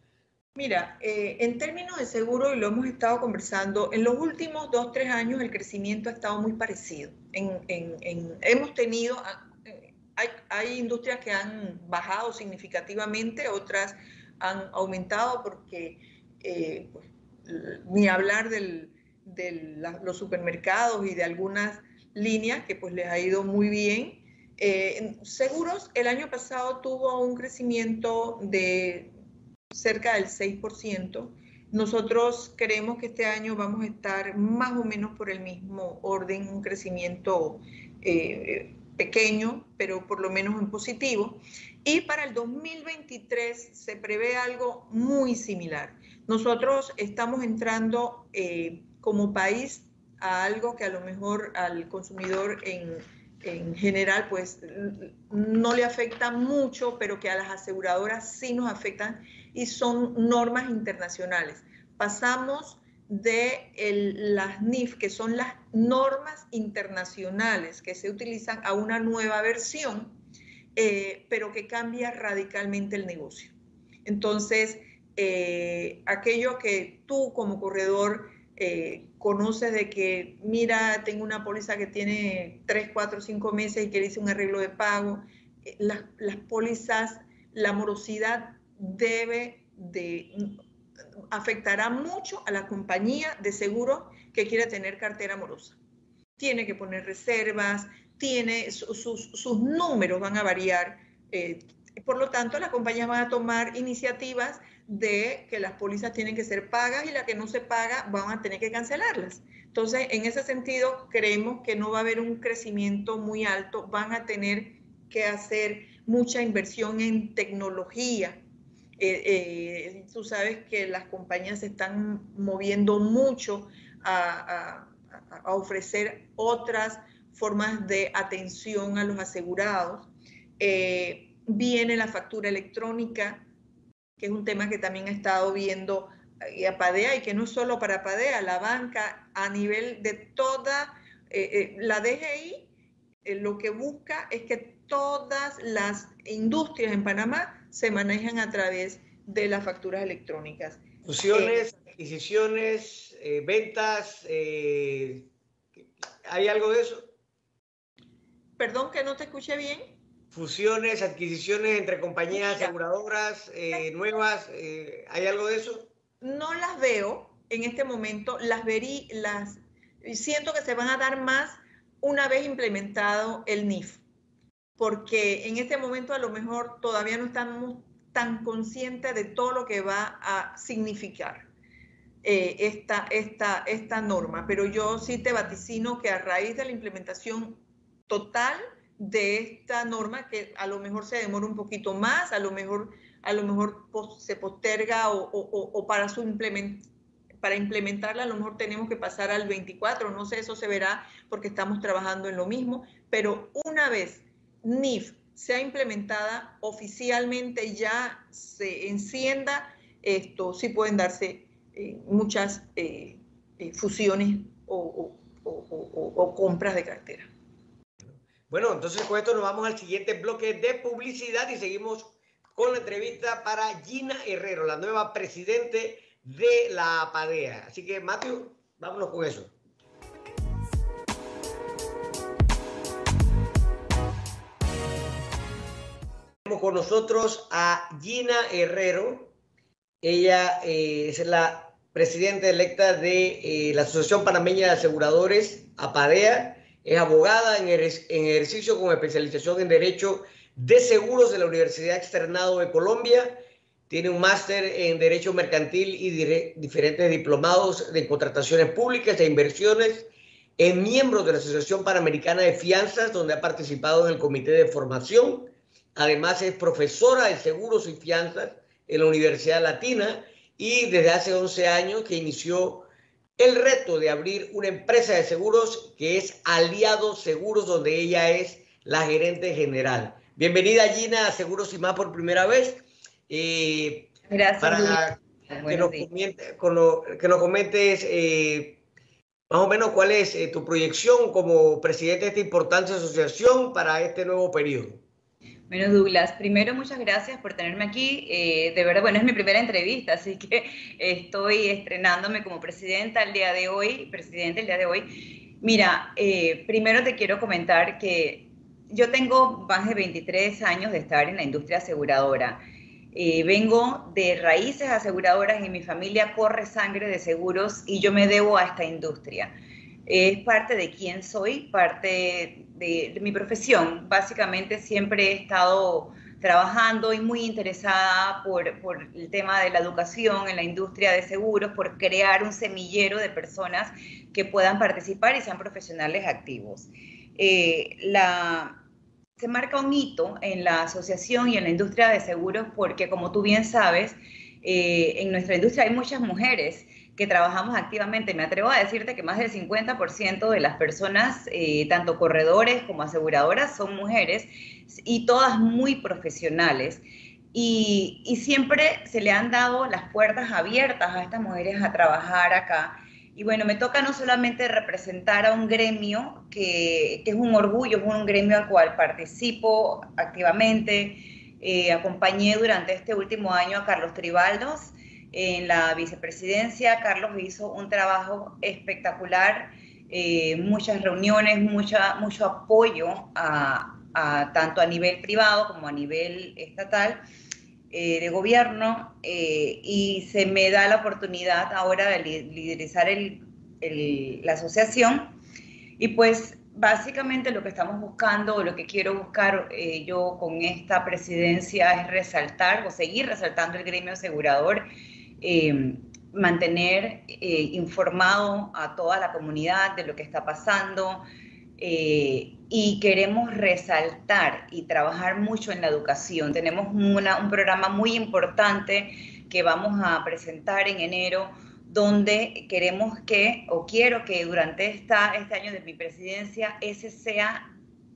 Mira, eh, en términos de seguro, y lo hemos estado conversando, en los últimos dos, tres años el crecimiento ha estado muy parecido. Hemos tenido, ah, hay, hay, industrias que han bajado significativamente, otras han aumentado porque, pues, ni hablar del, de los supermercados y de algunas líneas que pues les ha ido muy bien. Eh, seguros, el año pasado tuvo un crecimiento de cerca del 6%. Nosotros creemos que este año vamos a estar más o menos por el mismo orden, un crecimiento eh, pequeño, pero por lo menos en positivo. Y para el 2023 se prevé algo muy similar. Nosotros estamos entrando eh, como país a algo que a lo mejor al consumidor en, en general pues no le afecta mucho, pero que a las aseguradoras sí nos afectan y son normas internacionales. Pasamos de las NIF, que son las normas internacionales que se utilizan, a una nueva versión, eh, pero que cambia radicalmente el negocio. Entonces, eh, aquello que tú como corredor eh, conoces de que, mira, tengo una póliza que tiene 3, 4, 5 meses y que dice un arreglo de pago, eh, las, las pólizas, la morosidad debe de afectará mucho a la compañía de seguro que quiere tener cartera morosa. Tiene que poner reservas, tiene sus, sus números van a variar. Eh, por lo tanto, las compañías van a tomar iniciativas de que las pólizas tienen que ser pagas y las que no se paga van a tener que cancelarlas. Entonces, en ese sentido, creemos que no va a haber un crecimiento muy alto, van a tener que hacer mucha inversión en tecnología. Eh, eh, tú sabes que las compañías se están moviendo mucho a, ofrecer otras formas de atención a los asegurados. Eh, viene la factura electrónica, que es un tema que también ha estado viendo a Padea y que no es solo para Padea, la banca a nivel de toda la DGI, lo que busca es que todas las industrias en Panamá se manejan a través de las facturas electrónicas. Fusiones, eh, adquisiciones, eh, ventas, eh, ¿hay algo de eso? Perdón que no te escuché bien. Fusiones, adquisiciones entre compañías aseguradoras nuevas, ¿hay algo de eso? No las veo en este momento, las verí, las siento que se van a dar más una vez implementado el NIF porque en este momento a lo mejor todavía no estamos tan conscientes de todo lo que va a significar eh, esta, esta, esta norma. Pero yo sí te vaticino que a raíz de la implementación total de esta norma, que a lo mejor se demora un poquito más, a lo mejor, a lo mejor se posterga o, para su para implementarla a lo mejor tenemos que pasar al 24, no sé, eso se verá porque estamos trabajando en lo mismo, pero una vez NIF sea implementada oficialmente, ya se encienda, esto sí pueden darse eh, muchas eh, eh, fusiones o, compras de cartera. Bueno, entonces con esto nos vamos al siguiente bloque de publicidad y seguimos con la entrevista para Gina Herrero, la nueva presidente de la PADEA. Así que, Mateo, vámonos con eso. con nosotros a Gina Herrero. Ella eh, es la presidenta electa de eh, la Asociación Panameña de Aseguradores, APADEA. Es abogada en, ejercicio con especialización en Derecho de Seguros de la Universidad Externado de Colombia. Tiene un máster en Derecho Mercantil y diferentes diplomados de contrataciones públicas e inversiones. Es miembro de la Asociación Panamericana de Fianzas, donde ha participado en el Comité de Formación Además es profesora de seguros y fianzas en la Universidad Latina y desde hace 11 años que inició el reto de abrir una empresa de seguros que es Aliado Seguros, donde ella es la gerente general. Bienvenida Gina a Seguros y más por primera vez. Eh, Gracias. Para que nos, que nos, comentes eh, más o menos cuál es eh, tu proyección como presidente de esta importante asociación para este nuevo periodo. Bueno, Douglas, primero muchas gracias por tenerme aquí. Eh, de verdad, bueno, es mi primera entrevista, así que estoy estrenándome como presidenta el día de hoy, presidente el día de hoy. Mira, eh, primero te quiero comentar que yo tengo más de 23 años de estar en la industria aseguradora. Eh, vengo de raíces aseguradoras y mi familia corre sangre de seguros y yo me debo a esta industria es parte de quién soy, parte de, mi profesión. Básicamente siempre he estado trabajando y muy interesada por, el tema de la educación en la industria de seguros, por crear un semillero de personas que puedan participar y sean profesionales activos. Eh, se marca un hito en la asociación y en la industria de seguros porque, como tú bien sabes, eh, en nuestra industria hay muchas mujeres que trabajamos activamente. Me atrevo a decirte que más del 50% de las personas, eh, tanto corredores como aseguradoras, son mujeres y todas muy profesionales. Y, siempre se le han dado las puertas abiertas a estas mujeres a trabajar acá. Y bueno, me toca no solamente representar a un gremio que, es un orgullo, es un gremio al cual participo activamente. Eh, acompañé durante este último año a Carlos Tribaldos, en la vicepresidencia. Carlos hizo un trabajo espectacular, eh, muchas reuniones, mucha, mucho apoyo a, tanto a nivel privado como a nivel estatal eh, de gobierno eh, y se me da la oportunidad ahora de liderizar la asociación y pues básicamente lo que estamos buscando o lo que quiero buscar yo con esta presidencia es resaltar o seguir resaltando el gremio asegurador eh, mantener eh, informado a toda la comunidad de lo que está pasando, eh, y queremos resaltar y trabajar mucho en la educación. Tenemos un programa muy importante que vamos a presentar en enero donde queremos que, o quiero que durante esta, este año de mi presidencia, ese sea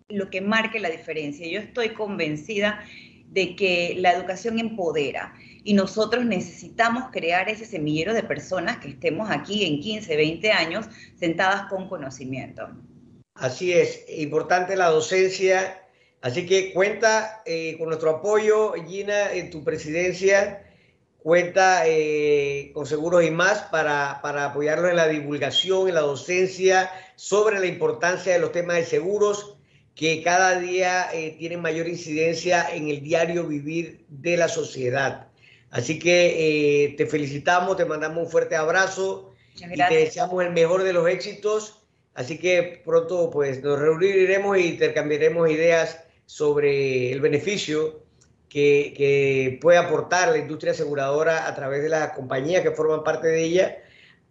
lo que marque la diferencia. Yo estoy convencida de que la educación empodera y nosotros necesitamos crear ese semillero de personas que estemos aquí en 15, 20 años sentadas con conocimiento. Así es, importante la docencia. Así que cuenta eh, con nuestro apoyo, Gina, en tu presidencia. Cuenta eh, con Seguros y más para, para apoyarlo en la divulgación, en la docencia, sobre la importancia de los temas de seguros que cada día eh, tienen mayor incidencia en el diario vivir de la sociedad. Así que te felicitamos, te mandamos un fuerte abrazo y te deseamos el mejor de los éxitos Así que pronto pues nos reuniremos y intercambiaremos ideas sobre el beneficio que, puede aportar la industria aseguradora a través de las compañías que forman parte de ella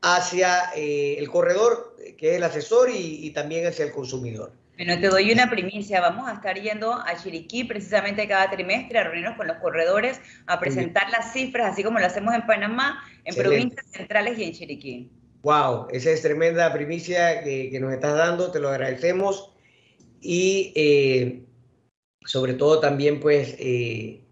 hacia eh, el corredor, que es el asesor, y, también hacia el consumidor. Bueno, te doy una primicia. Vamos a estar yendo a Chiriquí precisamente cada trimestre a reunirnos con los corredores, a presentar las cifras, así como lo hacemos en Panamá, en provincias centrales y en Chiriquí. Wow, esa es tremenda primicia que, nos estás dando, te lo agradecemos. Y eh, sobre todo también, pues, eh,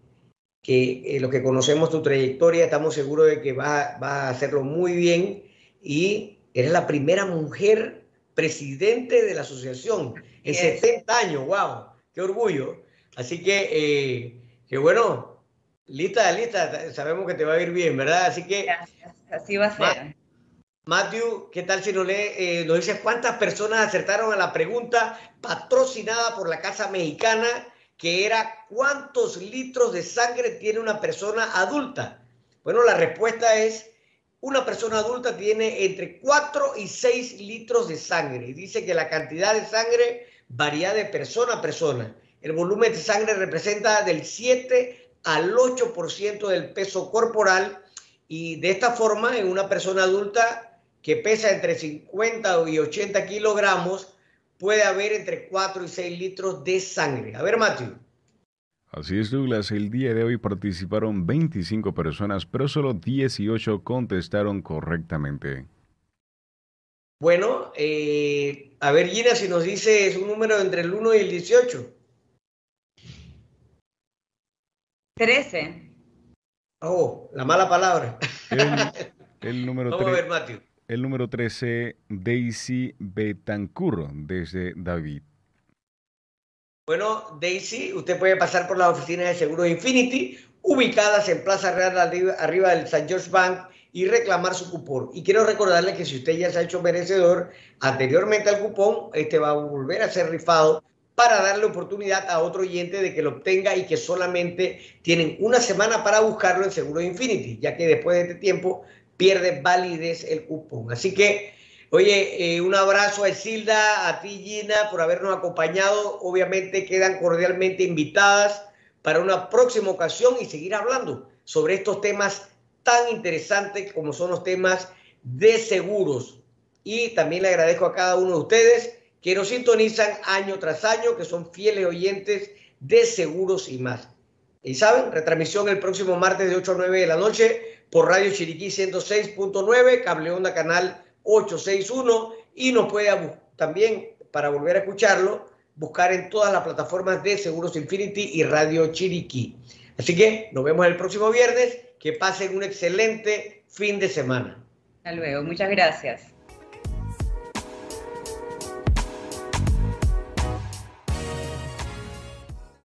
que eh, lo que conocemos tu trayectoria, estamos seguros de que vas va a hacerlo muy bien y eres la primera mujer presidente de la asociación en 70 años, wow, qué orgullo. Así que, que bueno, lista, lista, sabemos que te va a ir bien, ¿verdad? Así que... Gracias, así va a ser. Matthew, ¿qué tal si nos, lee, eh, nos dice cuántas personas acertaron a la pregunta patrocinada por la Casa Mexicana, que era cuántos litros de sangre tiene una persona adulta? Bueno, la respuesta es, una persona adulta tiene entre 4 y 6 litros de sangre. Y dice que la cantidad de sangre varía de persona a persona. El volumen de sangre representa del 7 al 8% del peso corporal y de esta forma en una persona adulta que pesa entre 50 y 80 kilogramos, puede haber entre 4 y 6 litros de sangre. A ver, Matthew. Así es, Douglas. El día de hoy participaron 25 personas, pero solo 18 contestaron correctamente. Bueno, eh, a ver, Gina, si nos dice es un número entre el 1 y el 18. 13. Oh, la mala palabra. El, número 3. Vamos a ver, Matthew. El número 13, Daisy Betancur, desde David. Bueno, Daisy, usted puede pasar por las oficinas de Seguros Infinity, ubicadas en Plaza Real arriba, del St. George Bank, y reclamar su cupón. Y quiero recordarle que si usted ya se ha hecho merecedor anteriormente al cupón, este va a volver a ser rifado para darle oportunidad a otro oyente de que lo obtenga y que solamente tienen una semana para buscarlo en Seguros Infinity, ya que después de este tiempo pierde validez el cupón. Así que, oye, eh, un abrazo a Esilda, a ti Gina, por habernos acompañado. Obviamente quedan cordialmente invitadas para una próxima ocasión y seguir hablando sobre estos temas tan interesantes como son los temas de seguros. Y también le agradezco a cada uno de ustedes que nos sintonizan año tras año, que son fieles oyentes de seguros y más. Y saben, retransmisión el próximo martes de 8 a 9 de la noche por Radio Chiriquí 106.9, Cable Onda Canal 861 y nos puede también, para volver a escucharlo, buscar en todas las plataformas de Seguros Infinity y Radio Chiriquí. Así que nos vemos el próximo viernes. Que pasen un excelente fin de semana. Hasta luego. Muchas gracias.